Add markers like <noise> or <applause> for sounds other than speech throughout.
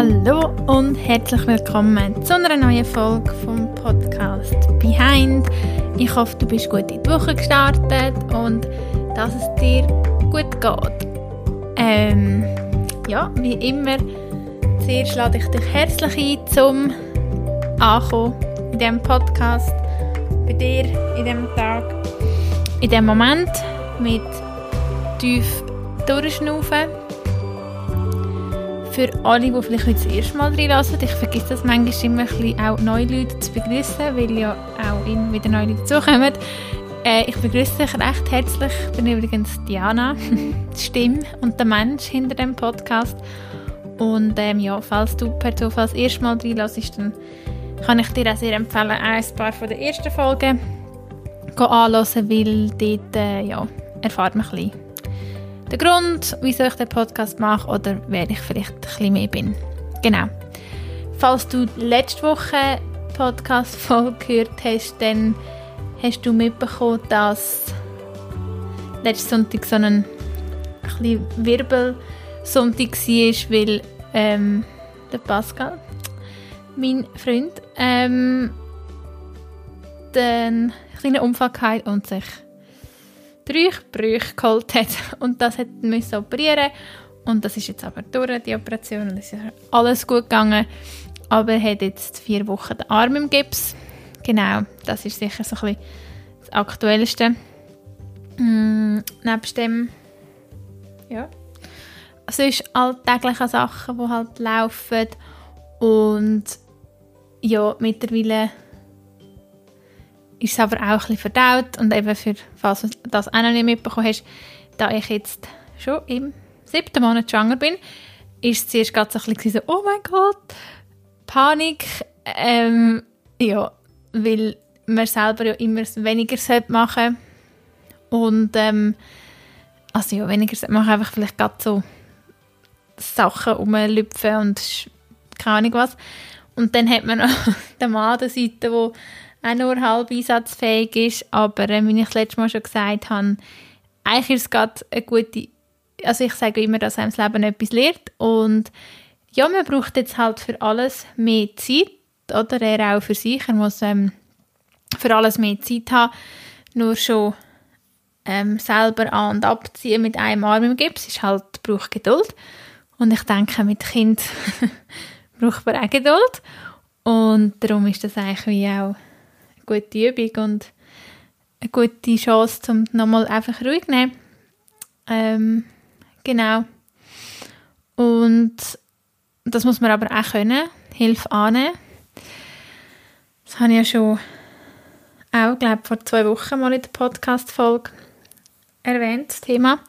Hallo und herzlich willkommen zu einer neuen Folge vom Podcast Behind. Ich hoffe, du bist gut in die Woche gestartet und dass es dir gut geht. Ähm, ja, wie immer, zuerst lade ich dich herzlich ein zum Ankommen in diesem Podcast, bei dir in diesem Tag, in diesem Moment mit tief durchschnaufen für alle, die vielleicht das erste Mal reinlassen, ich vergesse das manchmal immer ein bisschen, auch neue Leute zu begrüßen, weil ja auch immer wieder neue Leute dazukommen. Äh, ich begrüße dich recht herzlich. Ich bin übrigens Diana, <laughs> die Stimme und der Mensch hinter dem Podcast. Und ähm, ja, falls du per Zufall das erste Mal reinlässt, dann kann ich dir auch sehr empfehlen, ein paar von den ersten Folgen anzuhören, weil dort äh, ja, erfahrt man ein bisschen der Grund, wieso ich den Podcast mache oder wer ich vielleicht ein bisschen mehr bin. Genau. Falls du letzte Woche Podcast-Folge <laughs> gehört hast, dann hast du mitbekommen, dass letzten Sonntag so ein, ein Wirbelsonntag war, weil ähm, der Pascal, mein Freund, ähm, den kleinen Unfall hatte und sich drei Brüche geholt hat. Und das hat müssen operieren. Und das ist jetzt aber durch die Operation. Und es ist alles gut gegangen, aber er hat jetzt vier Wochen den Arm im Gips. Genau, das ist sicher so ein bisschen das Aktuellste. Mm, nebst dem, ja, sonst alltägliche Sachen, die halt laufen. Und ja, mittlerweile ist es aber auch ein bisschen verdaut. Und eben für, falls du das auch noch nicht mitbekommen hast, da ich jetzt schon im siebten Monat schwanger bin, ist es zuerst gerade so ein bisschen so, oh mein Gott, Panik, ähm, ja, weil man selber ja immer weniger machen. Und ähm, also ja, weniger sollte machen, einfach vielleicht gerade so Sachen rumlüpfen und keine Ahnung was. Und dann hat man noch <laughs> den Mann an der Seite, der auch nur halb einsatzfähig ist. Aber äh, wie ich das letzte Mal schon gesagt habe, eigentlich ist es gerade eine gute, also ich sage immer, dass einem das Leben etwas lehrt und ja, man braucht jetzt halt für alles mehr Zeit, oder er auch für sich, er muss ähm, für alles mehr Zeit haben, nur schon ähm, selber an- und abziehen mit einem Arm im Gips ist halt, braucht Geduld und ich denke, mit Kind <laughs> braucht man auch Geduld und darum ist das eigentlich wie auch gute Übung und eine gute Chance, um nochmal einfach ruhig zu nehmen. Ähm, genau. Und das muss man aber auch können, Hilfe annehmen. Das habe ich ja schon auch, glaube vor zwei Wochen mal in der Podcast-Folge erwähnt, das Thema.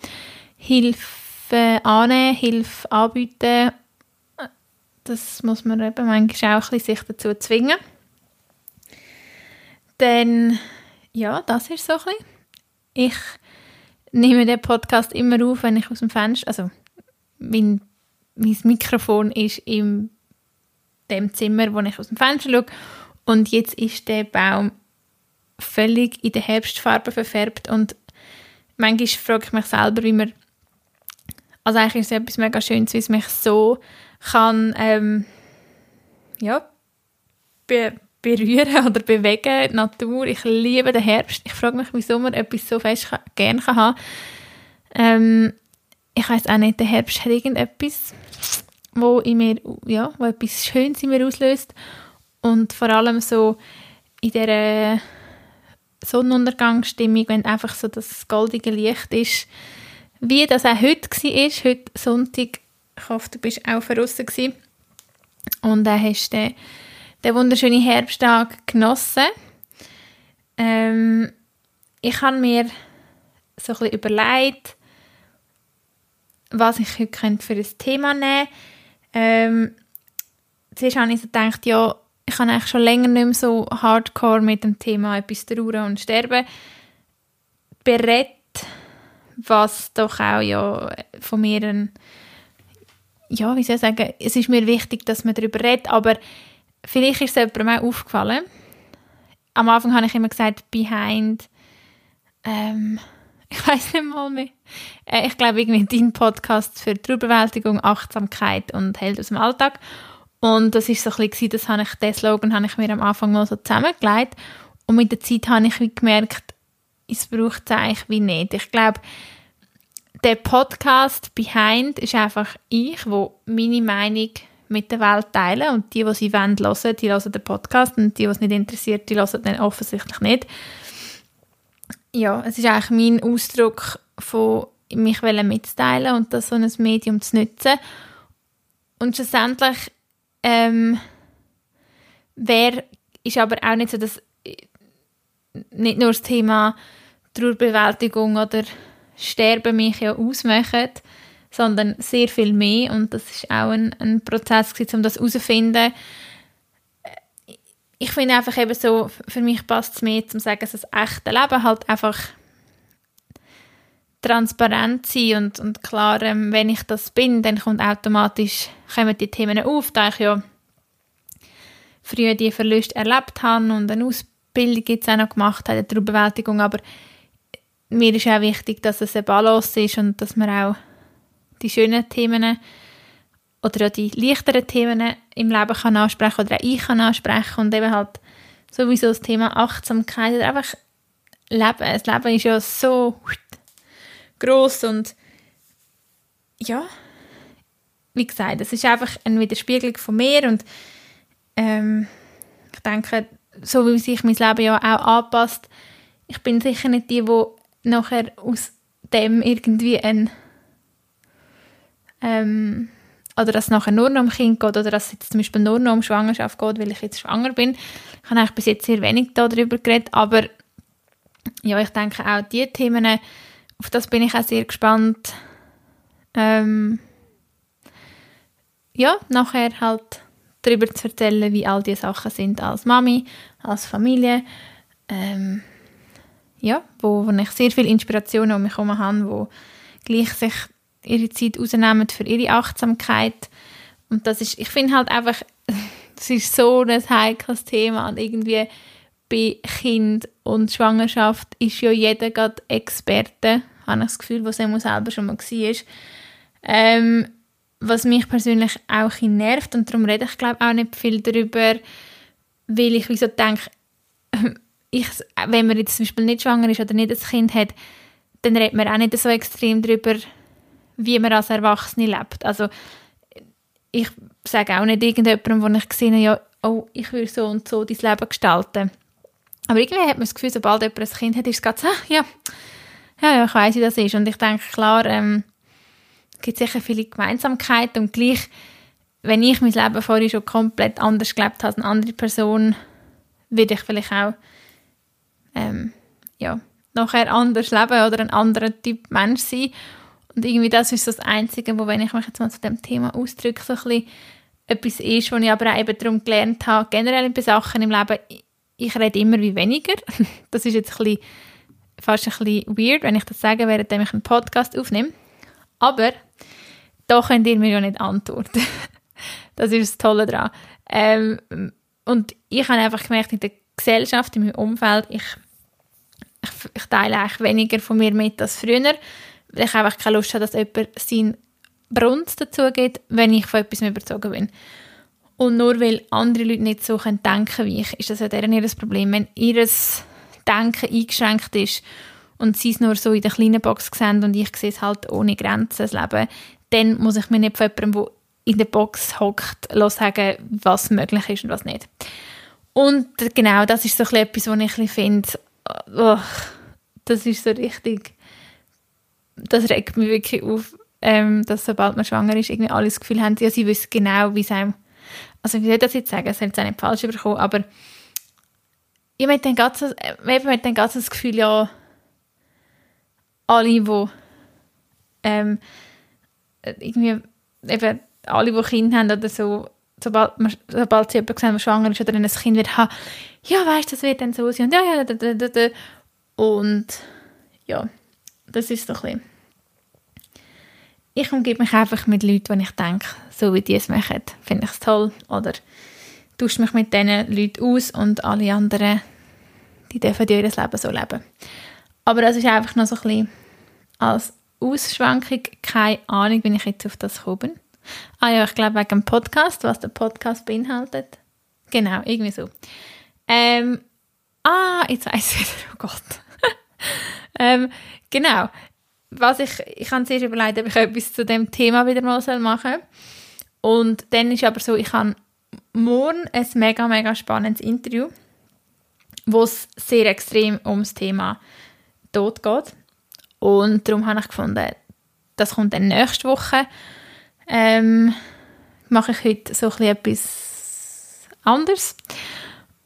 Hilfe annehmen, Hilfe anbieten, das muss man eben manchmal auch ein bisschen sich dazu zwingen. Dann, ja, das ist so ein. Ich nehme den Podcast immer auf, wenn ich aus dem Fenster, also mein, mein Mikrofon ist in dem Zimmer, wo ich aus dem Fenster schaue und jetzt ist der Baum völlig in der Herbstfarbe verfärbt und manchmal frage ich mich selber, wie man also eigentlich ist es etwas mega Schönes, wie es mich so kann ähm, ja, berühren <laughs> oder bewegen, die Natur. Ich liebe den Herbst. Ich frage mich, wieso man etwas so fest gerne kann haben ähm, Ich weiß auch nicht, der Herbst hat irgendetwas, wo in mir, ja, wo etwas Schönes in mir auslöst und vor allem so in dieser Sonnenuntergangsstimmung, wenn einfach so das goldige Licht ist, wie das auch heute war, heute Sonntag, ich hoffe, du bist auch gewesen und dann hast du wunderschönen Herbsttag genossen. Ähm, ich habe mir so ein überlegt, was ich heute für ein Thema nehmen könnte. Ähm, zuerst habe ich so gedacht, ja, ich habe eigentlich schon länger nicht mehr so hardcore mit dem Thema etwas trauern und sterben berät, was doch auch ja von mir ein, ja, wie soll ich sagen, es ist mir wichtig, dass man darüber redet, aber vielleicht ist es jemandem auch aufgefallen. Am Anfang habe ich immer gesagt, behind, ähm, <laughs> ich weiß nicht mal mehr. Äh, ich glaube, irgendwie dein Podcast für Trauerbewältigung, Achtsamkeit und Held aus dem Alltag. Und das ist so ein bisschen, das habe ich, den Slogan habe ich mir am Anfang mal so zusammengelegt. Und mit der Zeit habe ich gemerkt, es braucht es eigentlich wie nicht. Ich glaube, der Podcast Behind ist einfach ich, wo meine Meinung mit der Welt teile und die, die sie wollen, hören, die hören den Podcast und die, die es nicht interessiert, die hören den offensichtlich nicht. Ja, es ist eigentlich mein Ausdruck von mich mitzuteilen und das so ein Medium zu nutzen. Und schlussendlich ähm, wer ist aber auch nicht so, dass nicht nur das Thema Trauerbewältigung oder Sterben mich ja ausmachen, sondern sehr viel mehr und das ist auch ein, ein Prozess gewesen, um das herauszufinden. Ich finde einfach eben so, für mich passt es mehr, zu sagen, dass das echte Leben halt einfach transparent sein und, und klar, ähm, wenn ich das bin, dann kommt automatisch, kommen die Themen auf, da ich ja früher die Verluste erlebt habe und eine Ausbildung jetzt auch noch gemacht habe, eine Trauerbewältigung, aber mir ist auch wichtig, dass es eine Balance ist und dass man auch die schönen Themen oder auch die leichteren Themen im Leben kann ansprechen oder auch ich kann ansprechen und eben halt sowieso das Thema Achtsamkeit oder einfach Leben. Das Leben ist ja so groß und ja, wie gesagt, es ist einfach eine Widerspiegelung von mir und ähm, ich denke, so wie sich mein Leben ja auch anpasst, ich bin sicher nicht die, die nachher aus dem irgendwie ein ähm, oder dass es nachher nur noch um Kind geht oder dass es jetzt zum Beispiel nur noch um Schwangerschaft geht, weil ich jetzt schwanger bin. Ich habe eigentlich bis jetzt sehr wenig darüber geredet, aber ja, ich denke auch die Themen, auf das bin ich auch sehr gespannt. Ähm, ja, nachher halt darüber zu erzählen, wie all diese Sachen sind als Mami, als Familie. Ähm, ja, wo, wo ich sehr viel Inspiration um mich herum habe, wo gleich sich ihre Zeit rausnehmen für ihre Achtsamkeit. Und das ist, ich finde halt einfach, <laughs> das ist so ein heikles Thema und irgendwie bei Kind und Schwangerschaft ist ja jeder gerade Experte habe ich das Gefühl, was er selber schon mal war. Ähm, was mich persönlich auch ein nervt und darum rede ich glaube auch nicht viel darüber, weil ich wieso denke, <laughs> ich, wenn man jetzt zum Beispiel nicht schwanger ist oder nicht ein Kind hat, dann redet man auch nicht so extrem darüber, wie man als Erwachsene lebt. Also ich sage auch nicht irgendjemandem, wo ich gesehen habe, ja, oh, ich will so und so dein Leben gestalten. Aber irgendwie hat man das Gefühl, sobald jemand ein Kind hat, ist es gerade so, ah, ja, ja, ja, ich weiß, wie das ist. Und ich denke, klar, ähm, es gibt sicher viele Gemeinsamkeiten und gleich, wenn ich mein Leben vorher schon komplett anders gelebt habe als eine andere Person, würde ich vielleicht auch ähm, ja, nachher anders leben oder ein anderer Typ Mensch sein. Und irgendwie das ist das Einzige, wo, wenn ich mich jetzt mal zu dem Thema ausdrücke, so ein bisschen etwas ist, was ich aber auch eben darum gelernt habe, generell bei Sachen im Leben, ich rede immer wie weniger. <laughs> Das ist jetzt ein bisschen fast ein bisschen weird, wenn ich das sage, während ich einen Podcast aufnehme. Aber da könnt ihr mir ja nicht antworten. <laughs> das ist das Tolle daran. Ähm, und ich habe einfach gemerkt, in der Gesellschaft, in meinem Umfeld, ich, ich, ich teile eigentlich weniger von mir mit als früher, ich einfach keine Lust habe, dass jemand seinen Brunst dazu gibt, wenn ich von etwas überzogen bin. Und nur weil andere Leute nicht so denken können wie ich, ist das ja deren ihr Problem. Wenn ihr Denken eingeschränkt ist und sie es nur so in der kleinen Box sehen und ich sehe es halt ohne Grenzen, das Leben, dann muss ich mir nicht von jemandem, der in der Box hockt, sagen, was möglich ist und was nicht. Und genau, das ist so etwas, was ich finde, oh, das ist so richtig, das regt mich wirklich auf, ähm, dass sobald man schwanger ist, irgendwie alle das Gefühl haben, ja, sie wissen genau, wie es einem, also wie soll das jetzt sagen, es soll auch nicht falsch überkommen, aber ich habe dann ganz, dann ganz das Gefühl, ja, alle, die ähm, irgendwie eben alle, die Kinder haben oder so, sobald, man, sobald sie jemanden sehen, der schwanger ist oder ein Kind wird haben, ja, weißt das wird dann so sein und ja, ja, da, da, da, und ja, das ist so ein bisschen ich umgebe mich einfach mit Leuten, die ich denke, so wie die es machen, finde ich es toll oder tausche mich mit diesen Leuten aus und alle anderen die dürfen ihr Leben so leben. Aber das ist einfach noch so ein bisschen als Ausschwankung keine Ahnung, wie ich jetzt auf das gekommen. Ah ja, ich glaube wegen dem Podcast, was der Podcast beinhaltet. Genau, irgendwie so. Ähm, ah, jetzt weiß ich wieder, oh Gott. <laughs> ähm, genau. Was ich, ich habe zuerst überlegt, ob ich etwas zu dem Thema wieder mal machen soll. Und dann ist aber so, ich habe morgen ein mega, mega spannendes Interview, wo es sehr extrem ums Thema Tod geht. Und darum habe ich gefunden, das kommt dann nächste Woche. Ähm, mache ich heute so etwas anderes.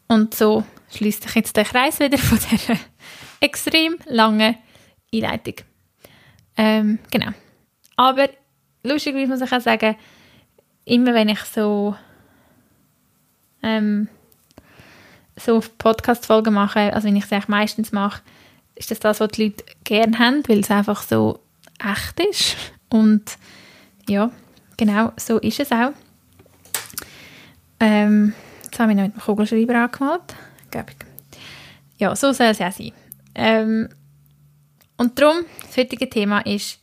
Und so schließt sich jetzt der Kreis wieder von dieser <laughs> extrem langen Einleitung. Ähm, genau. Aber lustig muss ich auch sagen, immer wenn ich so ähm, so Podcast-Folgen mache, also wenn ich eigentlich meistens mache, ist das das, was die Leute gerne haben, weil es einfach so echt ist. Und ja, genau, so ist es auch. Ähm, jetzt habe ich noch mit dem Kugelschreiber angemalt. Ja, so soll es auch sein. Ähm, und darum, das heutige Thema ist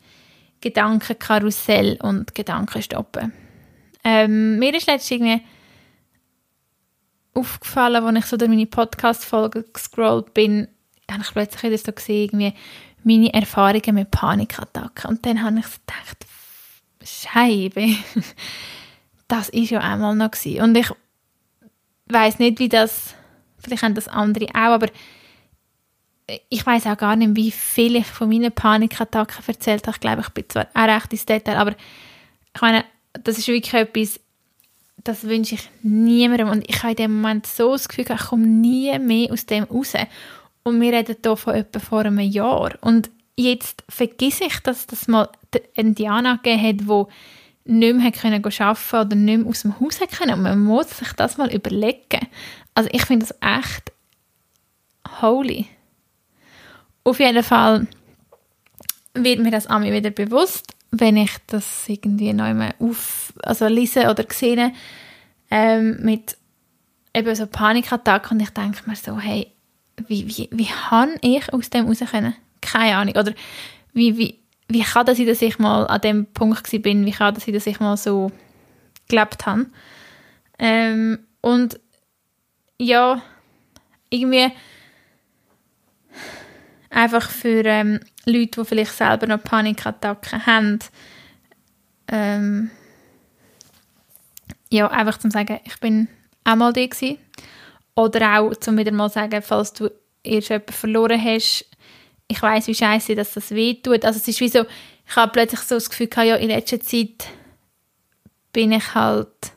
Gedankenkarussell und Gedankenstoppen. Ähm, mir ist letztens irgendwie aufgefallen, als ich so durch meine Podcast-Folge gescrollt bin, habe ich plötzlich wieder so gesehen, irgendwie meine Erfahrungen mit Panikattacken. Und dann habe ich so gedacht, Scheibe, <laughs> das ist ja einmal noch gewesen. Und ich weiß nicht, wie das, vielleicht haben das andere auch, aber ich weiß auch gar nicht, wie viel ich von meinen Panikattacken erzählt habe. Ich glaube, ich bin zwar auch recht ins Detail, aber ich meine, das ist wirklich etwas, das wünsche ich niemandem. Und ich habe in dem Moment so das Gefühl, ich komme nie mehr aus dem raus. Und wir reden hier von etwa vor einem Jahr. Und jetzt vergesse ich, dass das mal eine Diana gegeben hat, die nicht mehr arbeiten oder nicht mehr aus dem Haus können. Und man muss sich das mal überlegen. Also ich finde das echt holy. Auf jeden Fall wird mir das an wieder bewusst, wenn ich das irgendwie neu mal auf, also lese oder sehe, ähm, mit eben so Panikattacken und ich denke mir so, hey, wie, wie, wie habe ich aus dem raus können? Keine Ahnung. Oder wie, wie, wie kann das sein, dass ich mal an dem Punkt bin? Wie kann das sein, dass ich mal so gelebt habe? Ähm, und ja, irgendwie einfach für ähm, Leute, die vielleicht selber noch Panikattacken haben, ähm, ja, einfach zum sagen, ich bin auch mal da gewesen. Oder auch zum wieder mal sagen, falls du erst jemanden verloren hast, ich weiß wie scheiße, dass das weh tut. Also es ist wie so, ich habe plötzlich so das Gefühl gehabt, ja, in letzter Zeit bin ich halt,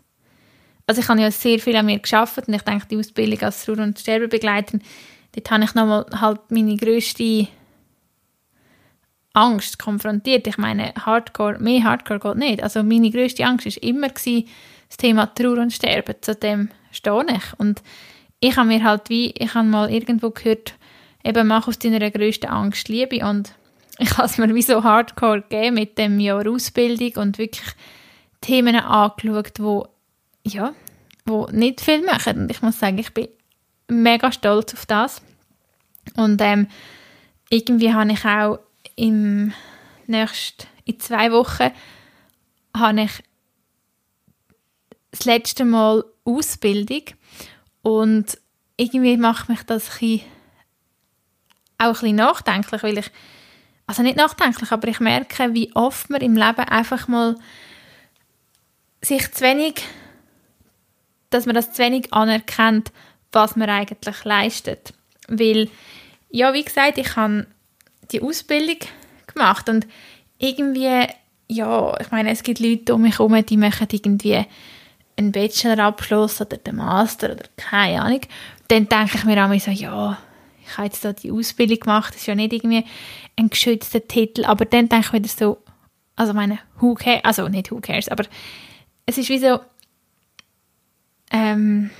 also ich habe ja sehr viel an mir geschafft und ich denke, die Ausbildung als Ruhr- und Sterbebegleiterin, dort habe ich nochmal halt meine grösste Angst konfrontiert. Ich meine, Hardcore, mehr Hardcore geht nicht. Also meine grösste Angst war immer gewesen, das Thema Trauer und Sterben. Zu dem stehe ich. Und ich habe mir halt wie, ich habe mal irgendwo gehört, eben mach aus deiner grössten Angst Liebe und ich habe es mir wie so hardcore gegeben mit dem Jahr Ausbildung und wirklich Themen angeschaut, wo, ja, wo nicht viel machen. Und ich muss sagen, ich bin mega stolz auf das. Und ähm, irgendwie habe ich auch im nächsten, in zwei Wochen habe ich das letzte Mal Ausbildung und irgendwie macht mich das ein auch ein bisschen nachdenklich, weil ich, also nicht nachdenklich, aber ich merke, wie oft man im Leben einfach mal sich zu wenig, dass man das zu wenig anerkennt, was man eigentlich leistet. Weil, ja, wie gesagt, ich habe die Ausbildung gemacht und irgendwie, ja, ich meine, es gibt Leute um mich herum, die machen irgendwie einen Bachelorabschluss oder den Master oder keine Ahnung. Dann denke ich mir auch so, ja, ich habe jetzt da die Ausbildung gemacht, das ist ja nicht irgendwie ein geschützter Titel, aber dann denke ich wieder so, also meine, who cares, also nicht who cares, aber es ist wie so, ähm,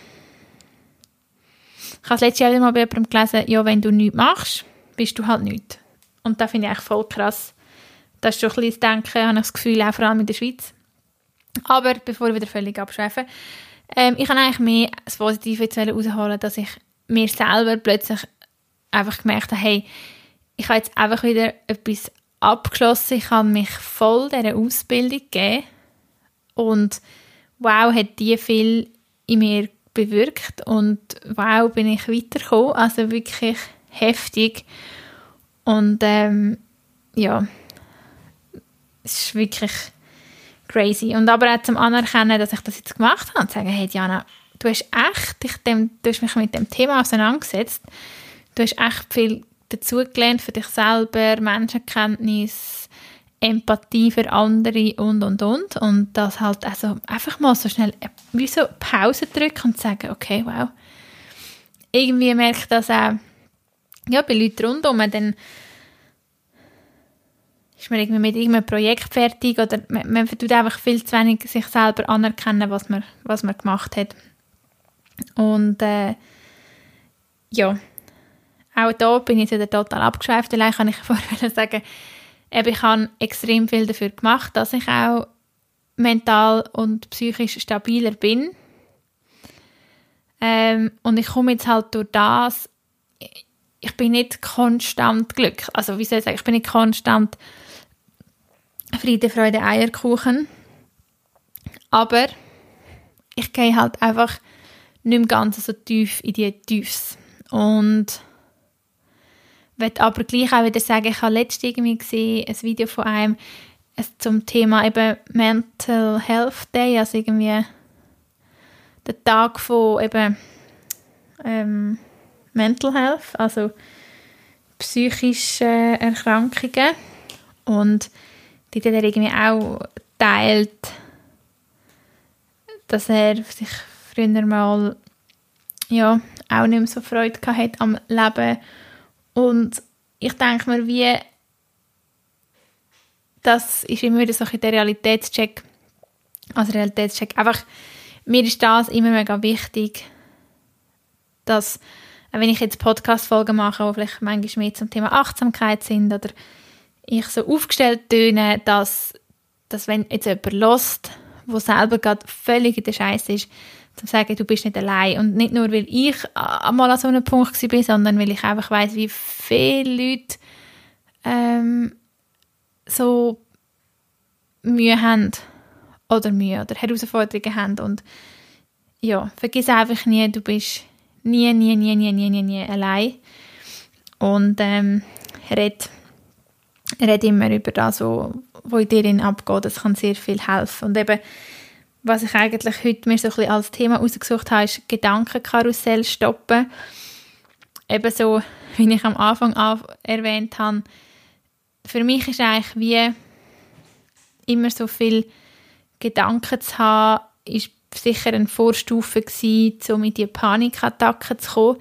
ich habe das letzte Jahr mal bei jemandem gelesen, ja, wenn du nichts machst, bist du halt nichts. Und das finde ich eigentlich voll krass. Das ist schon ein bisschen das Denken, habe ich das Gefühl, auch vor allem in der Schweiz. Aber bevor ich wieder völlig abschweife, ähm, ich habe eigentlich mehr das Positive herausholen, dass ich mir selber plötzlich einfach gemerkt habe, hey, ich habe jetzt einfach wieder etwas abgeschlossen. Ich habe mich voll dieser Ausbildung gegeben. Und wow, hat die viel in mir bewirkt. Und wow, bin ich weitergekommen. Also wirklich heftig. Und ähm, ja, es ist wirklich crazy. Und aber auch zum Anerkennen, dass ich das jetzt gemacht habe und sagen, hey Diana, du hast echt dich dem, du hast mich mit dem Thema auseinandergesetzt. Du hast echt viel dazugelernt für dich selber, Menschenkenntnis, Empathie für andere und, und, und. Und das halt also einfach mal so schnell wie so Pause drücken und sagen, okay, wow. Irgendwie merke ich das auch ja, bei Leuten rundherum, dann ist man irgendwie mit irgendeinem Projekt fertig oder man, man tut einfach viel zu wenig sich selber anerkennen, was man, was man gemacht hat. Und äh, ja, auch da bin ich wieder total abgeschweift. Allein kann ich <laughs> vorher sagen, eben, ich habe extrem viel dafür gemacht, dass ich auch mental und psychisch stabiler bin. Ähm, und ich komme jetzt halt durch das, ich bin nicht konstant glücklich. Also wie soll ich sagen, ich bin nicht konstant Friede, Freude, Eierkuchen. Aber ich gehe halt einfach nicht mehr ganz so tief in die Tiefs. Und möchte aber gleich auch wieder sagen, ich habe letztens irgendwie gesehen, ein Video von einem zum Thema eben Mental Health Day, also irgendwie der Tag von eben ähm, Mental Health, also psychische Erkrankungen. Und die hat er irgendwie auch teilt, dass er sich früher mal ja, auch nicht mehr so Freude hatte am Leben. Und ich denke mir, wie das ist immer wieder so ein der Realitätscheck. Also Realitätscheck. Einfach, mir ist das immer mega wichtig, dass, wenn ich jetzt Podcast-Folgen mache, die vielleicht manchmal mehr zum Thema Achtsamkeit sind oder ich so aufgestellt töne, dass, dass wenn jetzt jemand lost, wo selber gerade völlig in der Scheiße ist, zu sagen, du bist nicht allein. Und nicht nur, weil ich einmal an so einem Punkt war, sondern weil ich einfach weiß, wie viele Leute ähm, so Mühe haben oder Mühe oder Herausforderungen haben. Und ja, vergiss einfach nie, du bist nie, nie, nie, nie, nie, nie, nie allein. Und ähm, red rede immer über das, was in dir abgeht. Das kann sehr viel helfen. Und eben, was ich eigentlich heute mir so ein bisschen als Thema ausgesucht habe, ist Gedankenkarussell stoppen. Ebenso, wie ich am Anfang erwähnt habe, für mich ist eigentlich wie immer so viel Gedanken zu haben, ist sicher eine Vorstufe gewesen, um in die Panikattacken zu kommen,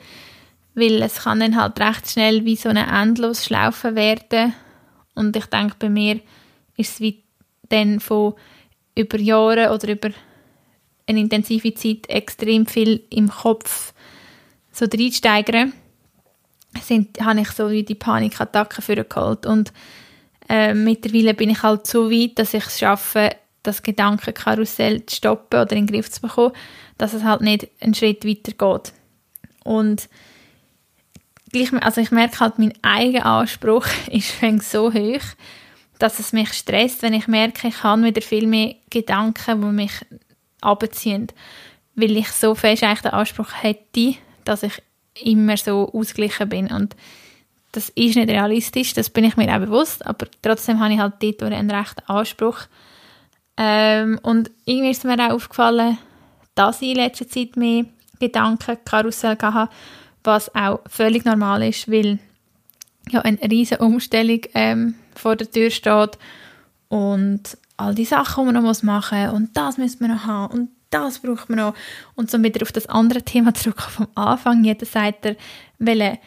weil es kann dann halt recht schnell wie so eine Endlosschlaufe werden und ich denke, bei mir ist es wie dann von über Jahre oder über eine intensive Zeit extrem viel im Kopf so reinsteigern, sind, habe ich so wie die Panikattacken vorgeholt. Und äh, mittlerweile bin ich halt so weit, dass ich es schaffe, das Gedankenkarussell zu stoppen oder in den Griff zu bekommen, dass es halt nicht einen Schritt weiter geht. Und also ich merke halt, mein eigener Anspruch <laughs> ist so hoch, dass es mich stresst, wenn ich merke, ich habe wieder viel mehr Gedanken, die mich abziehen, weil ich so fest eigentlich den Anspruch hätte, dass ich immer so ausgeglichen bin und das ist nicht realistisch, das bin ich mir auch bewusst, aber trotzdem habe ich halt dort einen rechten Anspruch. Ähm, und irgendwie ist mir auch aufgefallen, dass ich in letzter Zeit mehr Gedankenkarussell hatte was auch völlig normal ist, weil ja eine riesige Umstellung ähm, vor der Tür steht und all die Sachen, die man noch machen muss und das müssen wir noch haben und das braucht man noch. Und so wieder auf das andere Thema zurück vom Anfang, jeder sagt er, welche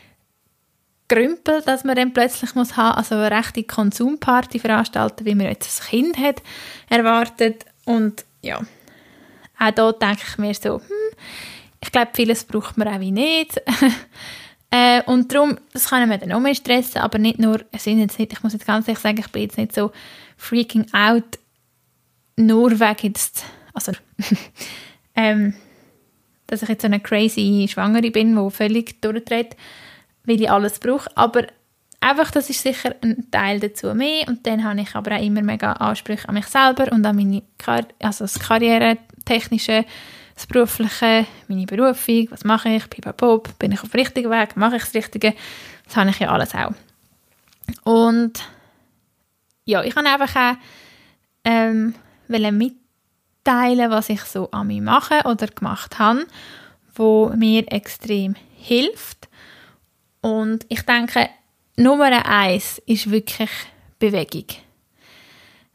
Grümpel, dass man dann plötzlich muss haben, also eine rechte Konsumparty veranstalten, wie man jetzt ein Kind hat erwartet. Und ja, auch da denke ich mir so, hm, ich glaube, vieles braucht man auch wie nicht. <laughs> äh, und darum, das kann mich dann auch mehr stressen, aber nicht nur, es jetzt nicht, ich muss jetzt ganz ehrlich sagen, ich bin jetzt nicht so freaking out, nur wegen jetzt, also, <laughs> ähm, dass ich jetzt so eine crazy Schwangere bin, die völlig durchdreht, weil ich alles brauche, aber einfach, das ist sicher ein Teil dazu mehr. Und dann habe ich aber auch immer mega Ansprüche an mich selber und an meine Kar also das Karrieretechnische, das Berufliche, meine Berufung, was mache ich, pipapop, bin ich auf dem richtigen Weg, mache ich das Richtige, das habe ich ja alles auch. Und ja, ich kann einfach auch ähm, mitteilen, was ich so an mir mache oder gemacht habe, wo mir extrem hilft. Und ich denke, Nummer eins ist wirklich Bewegung.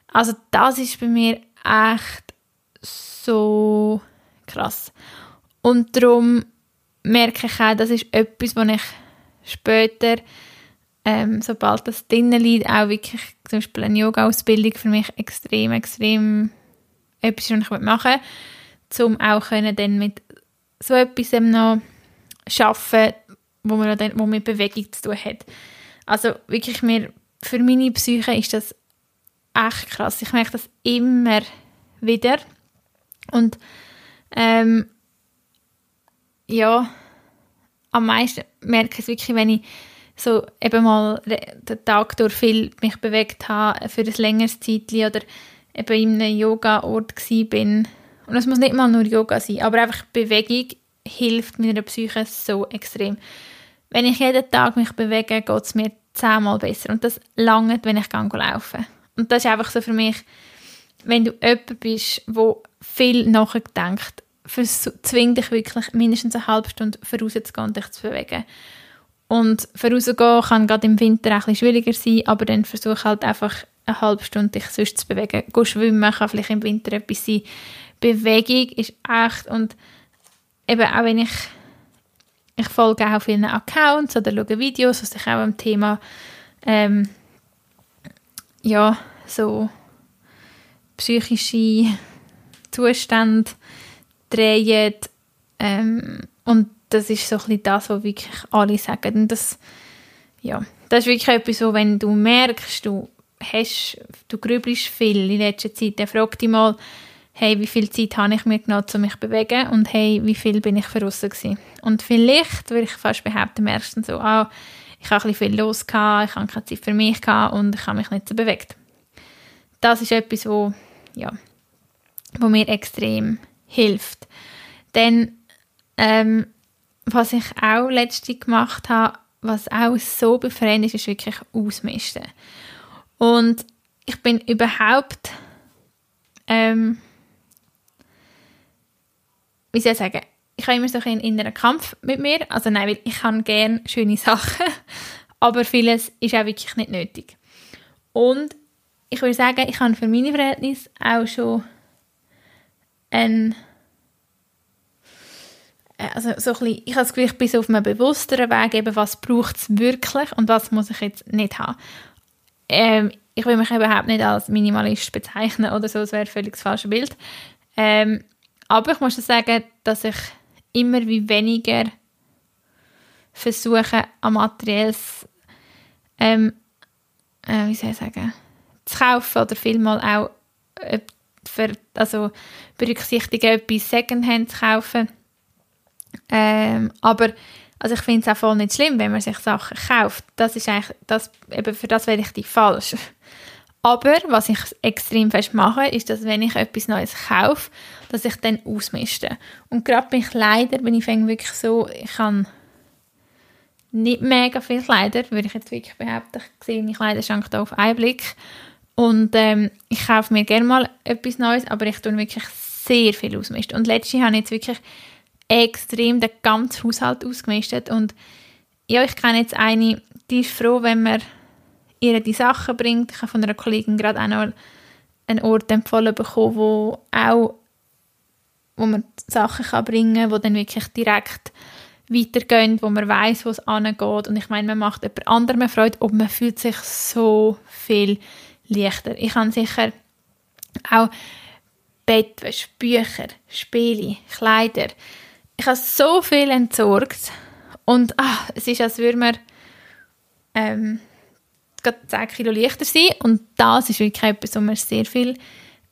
Also das ist bei mir echt so krass. Und darum merke ich auch, das ist etwas, was ich später, ähm, sobald das drinnen liegt, auch wirklich zum Beispiel eine Yoga-Ausbildung für mich extrem, extrem etwas, was ich machen will, um auch können dann mit so etwas noch arbeiten, wo man dann, wo mit Bewegung zu tun hat. Also wirklich mir, für meine Psyche ist das echt krass. Ich merke das immer wieder. Und ähm, ja, am meisten merke ich es wirklich, wenn ich so eben mal den Tag durch viel mich bewegt habe für ein längeres Zeitchen oder eben in einem Yoga-Ort bin. Und es muss nicht mal nur Yoga sein, aber einfach Bewegung hilft meiner Psyche so extrem wenn ich jeden Tag mich bewege, geht es mir zehnmal besser. Und das lange, wenn ich gehe laufen. Und das ist einfach so für mich, wenn du jemand bist, wo viel nachdenkt, zwing dich wirklich mindestens eine halbe Stunde vorauszugehen und dich zu bewegen. Und vorauszugehen kann gerade im Winter bisschen schwieriger sein, aber dann versuch halt einfach eine halbe Stunde dich sonst zu bewegen. Geh schwimmen kann vielleicht im Winter etwas sein. Bewegung ist echt und eben auch wenn ich ich folge auch vielen Accounts oder schaue Videos, die sich auch am Thema ähm, ja, so psychische Zustände drehen. Ähm, und das ist so ein das, was wirklich alle sagen. Und das, ja, das ist wirklich etwas, so, wenn du merkst, du hast, du grübelst viel in letzter Zeit, dann frag dich mal, hey, wie viel Zeit habe ich mir genommen, um mich zu bewegen und hey, wie viel bin ich draussen gewesen. Und vielleicht würde ich fast behaupten, am ersten so, ah, ich habe ein viel los gehabt, ich habe keine Zeit für mich gehabt und ich habe mich nicht so bewegt. Das ist etwas, wo, ja, wo mir extrem hilft. Denn ähm, was ich auch letztens gemacht habe, was auch so befreiend ist, ist wirklich ausmisten. Und ich bin überhaupt ähm, wie soll ich sagen, ich habe immer so einen inneren Kampf mit mir. Also nein, weil ich kann gerne schöne Sachen, <laughs> aber vieles ist auch wirklich nicht nötig. Und ich würde sagen, ich habe für meine Verhältnisse auch schon ein äh, also so bisschen, ich habe das Gefühl, ich bin so auf einem bewussteren Weg, eben, was braucht es wirklich und was muss ich jetzt nicht haben. Ähm, ich will mich überhaupt nicht als Minimalist bezeichnen oder so, das wäre völlig das falsche Bild. Ähm, aber ich muss sagen, dass ich immer wie weniger versuche, an materielles ähm, äh, wie soll ich sagen, zu kaufen oder vielmal auch äh, für, also berücksichtigen, etwas Secondhand zu kaufen. Ähm, aber also ich finde es auch voll nicht schlimm, wenn man sich Sachen kauft. Das ist eigentlich, das, eben für das wäre ich die falsch. Aber was ich extrem fest mache, ist, dass wenn ich etwas Neues kaufe, dass ich dann ausmiste. Und gerade bei Kleidern bin ich wirklich so, ich kann nicht mega viel Kleider, würde ich jetzt wirklich behaupten. Ich sehe meine Kleiderschrank da auf einen Blick. Und ähm, ich kaufe mir gerne mal etwas Neues, aber ich tue wirklich sehr viel ausmisten. Und letztes Jahr habe ich jetzt wirklich extrem den ganzen Haushalt ausgemistet. Und ja, ich kenne jetzt eine, die ist froh, wenn man ihr die Sachen bringt. Ich habe von einer Kollegin gerade auch noch einen Ort empfohlen bekommen, wo auch wo man Sachen kann bringen kann, die dann wirklich direkt weitergehen, wo man weiß, wo es angeht. Und ich meine, man macht jemand anderem Freude und man fühlt sich so viel leichter. Ich habe sicher auch Bettwäsche, Bücher, Spiele, Kleider. Ich habe so viel entsorgt und ach, es ist, als würde man ähm, 10 Kilo leichter sein. Und das ist wirklich etwas, wo man sehr viel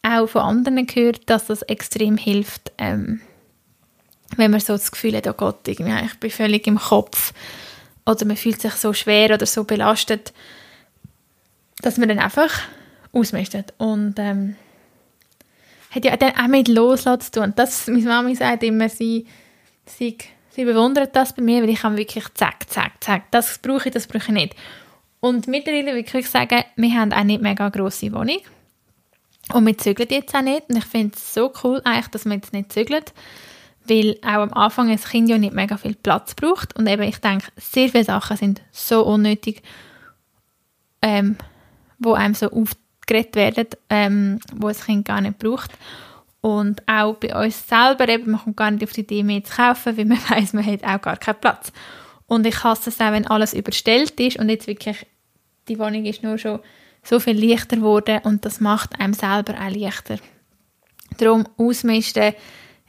auch von anderen gehört, dass das extrem hilft, ähm, wenn man so das Gefühl hat, oh Gott, ich bin völlig im Kopf. oder man fühlt sich so schwer oder so belastet, dass man dann einfach ausmistet. Und ähm, hat ja dann auch mit Loslassen zu tun. Das, meine Mami sagt immer, sie, sie, sie bewundert das bei mir, weil ich kann wirklich zack, zack, zack, das brauche ich, das brauche ich nicht. Und mittlerweile will ich sagen, wir haben auch nicht mega grosse Wohnung. Und wir zügeln jetzt auch nicht. Und ich finde es so cool, eigentlich, dass wir jetzt nicht zügeln. Weil auch am Anfang ein Kind ja nicht mega viel Platz braucht. Und eben, ich denke, sehr viele Sachen sind so unnötig, ähm, wo einem so aufgeredet werden, ähm, wo ein Kind gar nicht braucht. Und auch bei uns selber, eben, man kommt gar nicht auf die Idee mehr zu kaufen, weil man <laughs> weiß, man hat auch gar keinen Platz. Und ich hasse es auch, wenn alles überstellt ist und jetzt wirklich, die Wohnung ist nur schon so viel leichter geworden und das macht einem selber auch leichter. Darum ausmisten,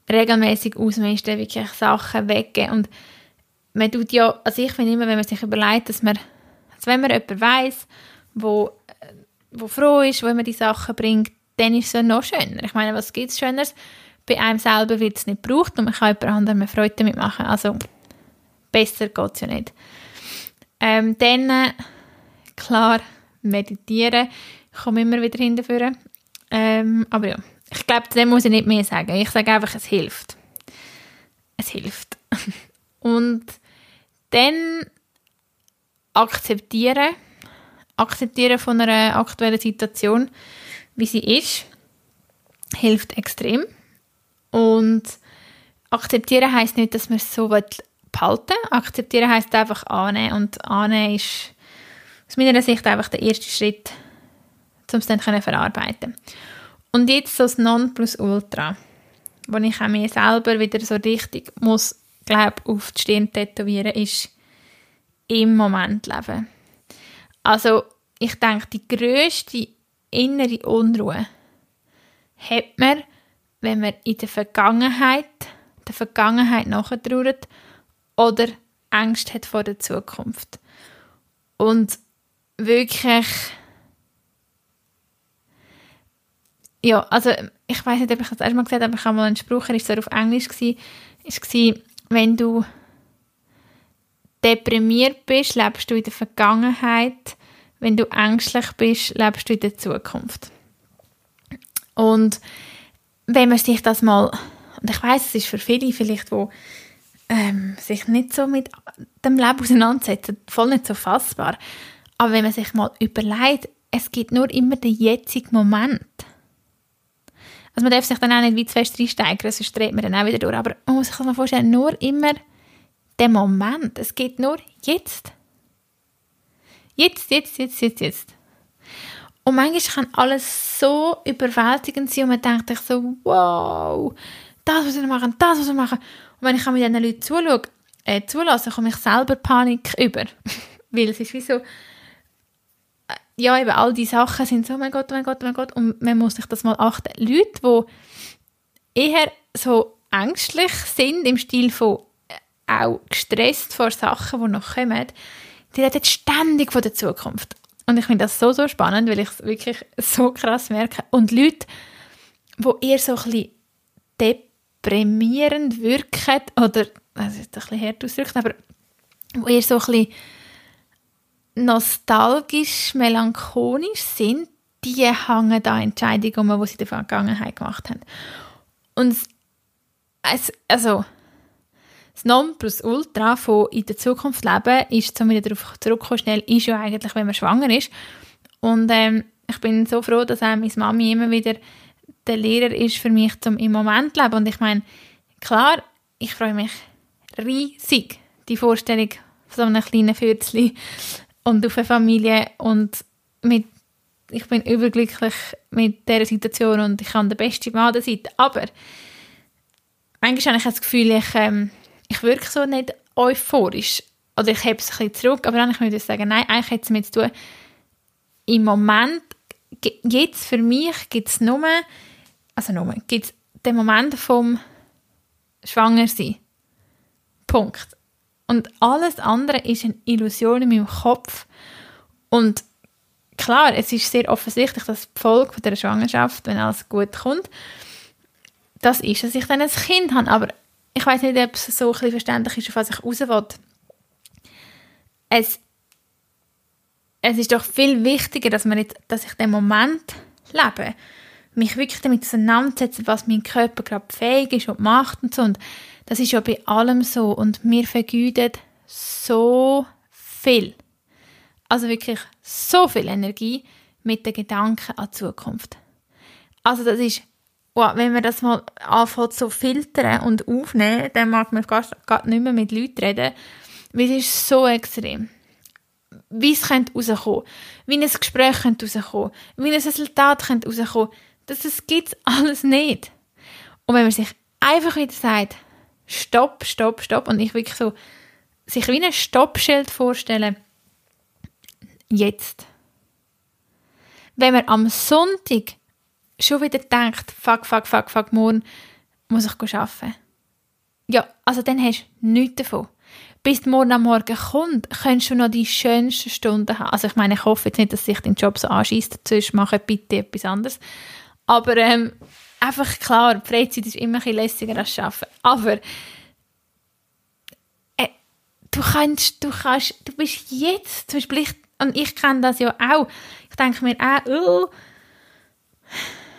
regelmäßig ausmisten, wirklich Sachen weggeben und man tut ja, also ich finde immer, wenn man sich überlegt, dass man, also wenn man jemanden weiss, wo, wo froh ist, wenn man die Sachen bringt, dann ist es ja noch schöner. Ich meine, was gibt es Schöneres? Bei einem selber wird es nicht gebraucht und man kann jemand anderem Freude damit machen. Also besser geht es ja nicht. Ähm, dann, äh, klar, meditieren. Ich komme immer wieder hinterführen. Ähm, aber ja, ich glaube, dem muss ich nicht mehr sagen. Ich sage einfach, es hilft. Es hilft. <laughs> Und dann akzeptieren. Akzeptieren von einer aktuellen Situation, wie sie ist, hilft extrem. Und akzeptieren heißt nicht, dass man es so behalten Akzeptieren heißt einfach annehmen. Und annehmen ist aus meiner Sicht einfach der erste Schritt, um es dann verarbeiten. Und jetzt so das Nonplusultra, wo ich auch mir selber wieder so richtig muss, glaube auf die Stirn tätowieren, ist im Moment leben. Also ich denke, die grösste innere Unruhe hat man, wenn man in der Vergangenheit, der Vergangenheit nachtrauert oder Angst hat vor der Zukunft. Und wirklich ja, also ich weiß nicht, ob ich das erstmal gesagt habe, aber ich habe mal einen Spruch, er war auf Englisch, gewesen, ist gewesen, wenn du deprimiert bist, lebst du in der Vergangenheit, wenn du ängstlich bist, lebst du in der Zukunft. Und wenn man sich das mal, und ich weiß, es ist für viele vielleicht, wo ähm, sich nicht so mit dem Leben auseinandersetzen, voll nicht so fassbar, aber wenn man sich mal überlegt, es gibt nur immer den jetzigen Moment. Also man darf sich dann auch nicht wie zu fest reinsteigern, sonst dreht man dann auch wieder durch. Aber man muss sich das mal vorstellen, nur immer den Moment. Es geht nur jetzt. Jetzt, jetzt, jetzt, jetzt, jetzt. Und manchmal kann alles so überwältigend sein und man denkt sich so, wow, das muss ich machen, das muss ich machen. Und wenn ich mit diesen Leuten zuschaue, äh, zulasse, komme ich selber Panik über. <laughs> Weil es ist wie so, ja, eben all diese Sachen sind so, oh mein Gott, oh mein Gott, oh mein Gott. Und man muss sich das mal achten. Leute, die eher so ängstlich sind, im Stil von äh, auch gestresst vor Sachen, die noch kommen, die reden ständig von der Zukunft. Und ich finde das so, so spannend, weil ich es wirklich so krass merke. Und Leute, die eher so ein bisschen deprimierend wirken, oder, das ist ein bisschen hart ausgedrückt, aber die eher so ein bisschen nostalgisch, melancholisch sind, die hängen da Entscheidungen um, die sie in der Vergangenheit gemacht haben. Und es, also das Nonplusultra von in der Zukunft leben ist, um wieder darauf zurückzukommen, schnell, ist ja eigentlich, wenn man schwanger ist. Und ähm, ich bin so froh, dass auch meine Mami immer wieder der Lehrer ist für mich zum im Moment leben. Und ich meine, klar, ich freue mich riesig, die Vorstellung von so einem kleinen Fürzchen und auf eine Familie und mit, ich bin überglücklich mit dieser Situation und ich kann der beste Mann der Seite. Aber manchmal habe ich das Gefühl, ich, ähm, ich wirke so nicht euphorisch oder ich habe es ein bisschen zurück, aber dann würde ich sagen, nein, eigentlich hat es mit zu tun, im Moment, jetzt für mich gibt es nur, also nur, gibt den Moment vom Schwangersein. Punkt. Und alles andere ist eine Illusion in meinem Kopf. Und klar, es ist sehr offensichtlich, dass die Folge der Schwangerschaft, wenn alles gut kommt, das ist, dass ich dann ein Kind habe. Aber ich weiß nicht, ob es so ein bisschen verständlich ist, auf was ich raus will. es, es ist doch viel wichtiger, dass, man jetzt, dass ich den Moment lebe. Mich wirklich damit auseinandersetzen, was mein Körper gerade fähig ist und macht und so. Und das ist ja bei allem so. Und wir vergüten so viel. Also wirklich so viel Energie mit den Gedanken an die Zukunft. Also das ist, wow, wenn man das mal anfängt so filtern und aufnehmen, dann mag man gar, gar nicht mehr mit Leuten reden, weil es ist so extrem. Wie es könnte rauskommen, wie ein Gespräch könnte rauskommen, wie ein Resultat könnte rauskommen, das, das gibt es <laughs> alles nicht. Und wenn man sich einfach wieder sagt, stopp, stopp, stopp, und ich wirklich so, sich wie ein Stoppschild vorstellen, jetzt. Wenn man am Sonntag schon wieder denkt, fuck, fuck, fuck, fuck, morgen muss ich arbeiten. Ja, also dann hast du nichts davon. Bis morgen am Morgen kommt, kannst du noch die schönsten Stunden haben. Also ich meine, ich hoffe jetzt nicht, dass sich dein Job so anschießt, sonst mache bitte etwas anderes. Aber ähm, einfach klar, die Freizeit ist immer ein bisschen lässiger als Arbeiten. Aber äh, du kannst, du kannst, du bist jetzt, zum Beispiel ich, und ich kenne das ja auch, ich denke mir auch, oh,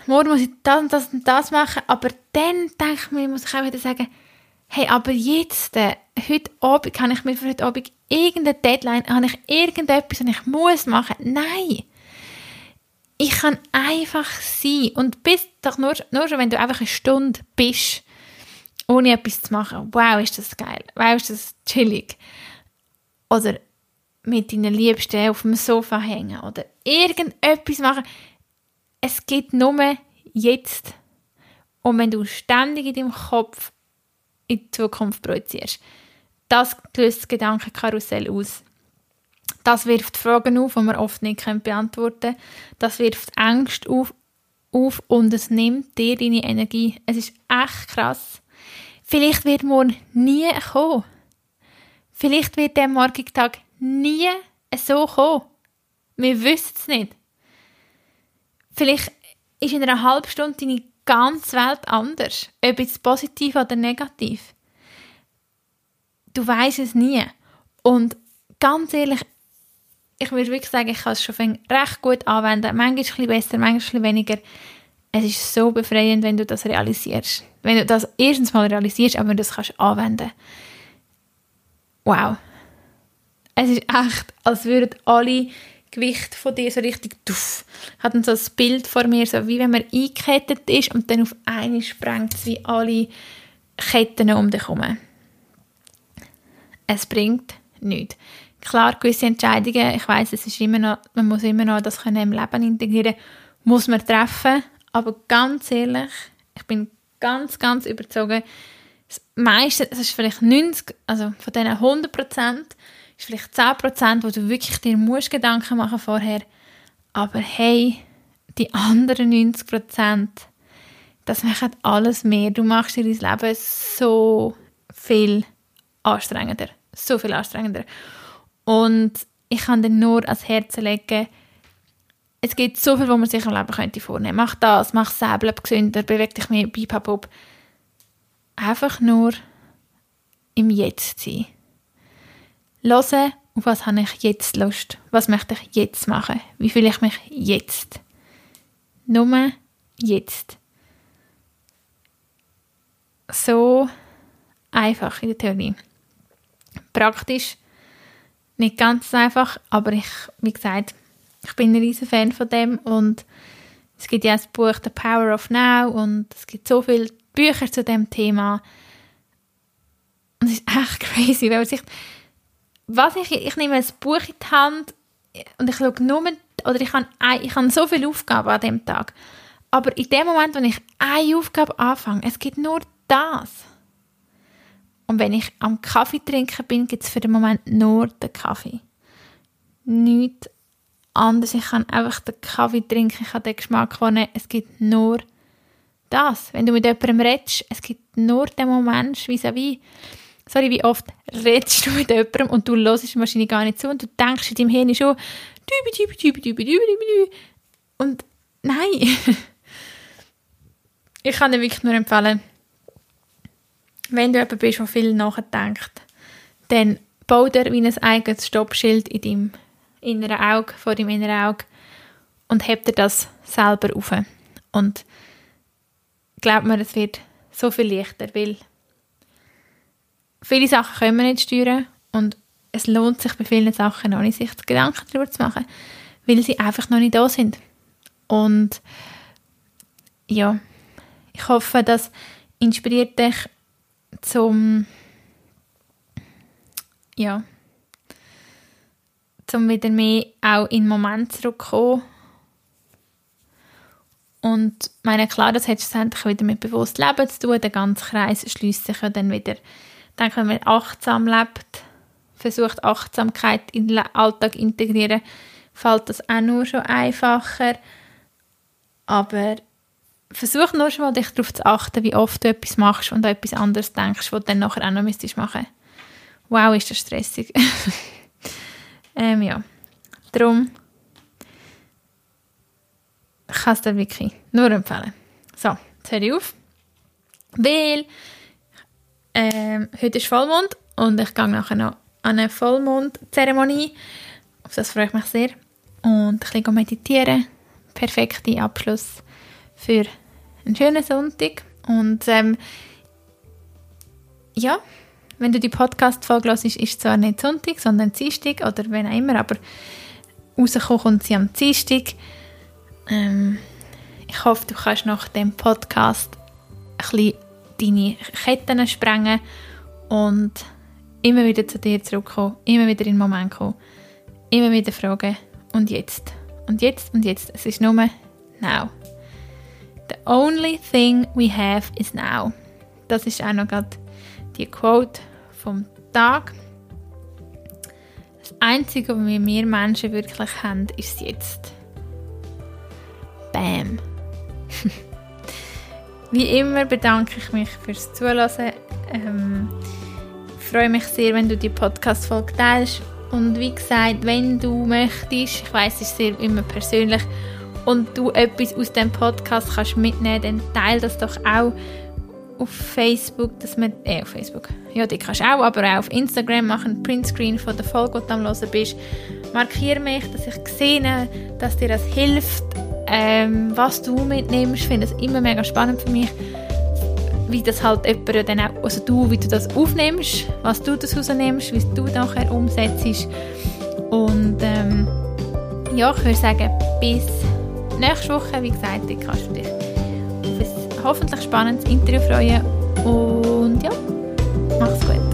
morgen muss ich das und das und das machen, aber dann denke ich mir, muss ich auch wieder sagen, hey, aber jetzt, äh, heute Abend, kann ich mir für heute Abend irgendeine Deadline, habe ich irgendetwas, und ich muss machen? Nein! Ich kann einfach sein und bist doch nur, nur schon, wenn du einfach eine Stunde bist, ohne etwas zu machen. Wow, ist das geil. Wow, ist das chillig. Oder mit deinen Liebsten auf dem Sofa hängen oder irgendetwas machen es geht nur jetzt. Und wenn du ständig in deinem Kopf in die Zukunft projizierst, das löst das Gedankenkarussell aus. Das wirft Fragen auf, die man oft nicht beantworten können. Das wirft Angst auf, auf und es nimmt dir deine Energie. Es ist echt krass. Vielleicht wird morgen nie kommen. Vielleicht wird der morgige Tag nie so kommen. Wir wissen es nicht. Vielleicht ist in einer halben Stunde deine ganze Welt anders, ob jetzt positiv oder negativ. Du weißt es nie. Und ganz ehrlich, ich würde wirklich sagen, ich kann es schon recht gut anwenden. Manchmal ein bisschen besser, manchmal ein weniger. Es ist so befreiend, wenn du das realisierst. Wenn du das erstens mal realisierst, aber das kannst anwenden. Wow. Es ist echt, als würden alle Gewicht von dir so richtig tuff. Hat dann so ein Bild vor mir, so wie wenn man eingekettet ist und dann auf eine sprengt es alle Ketten um dich herum. Es bringt nichts. Klar, gewisse Entscheidungen, ich weiß, es ist immer noch, man muss immer noch das können im Leben integrieren, muss man treffen, aber ganz ehrlich, ich bin ganz, ganz überzeugt, das meiste, das ist vielleicht 90, also von diesen 100 Prozent, ist vielleicht 10%, wo du wirklich dir musst Gedanken machen vorher. Aber hey, die anderen 90%, das macht alles mehr. Du machst dir dein Leben so viel anstrengender. So viel anstrengender. Und ich kann dir nur ans Herz legen, es gibt so viel, was man sich im Leben könnte vornehmen Mach das, mach bleib gesünder, beweg dich mehr, bipapop. Einfach nur im Jetzt sein. Hören, auf was habe ich jetzt Lust? Was möchte ich jetzt machen? Wie fühle ich mich jetzt? Nur jetzt. So einfach in der Theorie. Praktisch nicht ganz einfach, aber ich, wie gesagt, ich bin ein riesen Fan von dem und es gibt ja das Buch The Power of Now und es gibt so viele Bücher zu dem Thema und es ist echt <laughs> crazy, weil man sich was ich, ich nehme ein Buch in die Hand und ich schaue nur, oder ich habe, ich habe so viele Aufgaben an dem Tag. Aber in dem Moment, wenn ich eine Aufgabe anfange, es gibt nur das. Und wenn ich am Kaffee trinken bin, gibt es für den Moment nur den Kaffee. Nichts anderes. Ich kann einfach den Kaffee trinken, ich habe den Geschmack wahrnehmen. Es gibt nur das. Wenn du mit jemandem redest, es gibt nur den Moment, vis-à-vis. -vis sorry, wie oft redest du mit jemandem und du hörst wahrscheinlich gar nicht zu und du denkst in deinem Hirn schon und nein. <laughs> ich kann dir wirklich nur empfehlen, wenn du jemand bist, der viel nachdenkt, dann bau dir wie ein eigenes Stoppschild in deinem inneren Auge, vor deinem inneren Auge und heb dir das selber auf. Und glaub mir, es wird so viel leichter, weil viele Sachen können wir nicht steuern und es lohnt sich bei vielen Sachen noch nicht, sich Gedanken darüber zu machen, weil sie einfach noch nicht da sind. Und ja, ich hoffe, das inspiriert dich zum ja zum wieder mehr auch in den Moment zurückzukommen. Und meine klar, das hat schlussendlich wieder mit bewusst Leben zu tun. Der ganze Kreis schließt sich ja dann wieder. Dann, wenn man achtsam lebt, versucht Achtsamkeit in den Alltag integrieren, fällt das auch nur schon einfacher. Aber versuch nur schon mal, dich darauf zu achten, wie oft du etwas machst und an etwas anderes denkst, was du dann nachher auch noch müsstest machen. Wow, ist das stressig. <laughs> ähm, ja. Darum kann es dir wirklich nur empfehlen. So, jetzt höre ich auf. Weil ähm, heute ist Vollmond und ich gehe nachher noch an eine Vollmondzeremonie. Auf das freue ich mich sehr. Und ein bisschen meditieren. Perfekter Abschluss für einen schönen Sonntag. Und ähm, ja, wenn du die Podcast-Folge hörst, ist es zwar nicht Sonntag, sondern Dienstag oder wenn auch immer, aber rauskommen kommt sie am Dienstag. Ähm, ich hoffe, du kannst nach dem Podcast ein bisschen deine Ketten sprengen und immer wieder zu dir zurückkommen, immer wieder in den Moment kommen, immer wieder fragen und jetzt, und jetzt, und jetzt. Es ist nur now. The only thing we have is now. Das ist auch noch gerade die Quote vom Tag. Das Einzige, was wir Menschen wirklich haben, ist jetzt. Bam. <laughs> Wie immer bedanke ich mich fürs Zuhören. Ähm, freue mich sehr, wenn du die Podcast-Folge teilst. Und wie gesagt, wenn du möchtest, ich weiß, es ist sehr immer persönlich, und du etwas aus dem Podcast kannst mitnehmen, dann teile das doch auch auf Facebook, dass man, äh, auf Facebook, ja, die kannst du auch, aber auch auf Instagram machen, Printscreen von der Folge, die du am hören bist. Markiere mich, dass ich sehe, dass dir das hilft, ähm, was du mitnimmst. Ich finde es immer mega spannend für mich, wie das halt jemand dann auch, also du, wie du das aufnimmst, was du das rausnimmst, wie du nachher umsetzt. Und ähm, ja, ich würde sagen, bis nächste Woche, wie gesagt, kannst du dich auf ein hoffentlich spannendes Interview freuen. Und ja, mach's gut.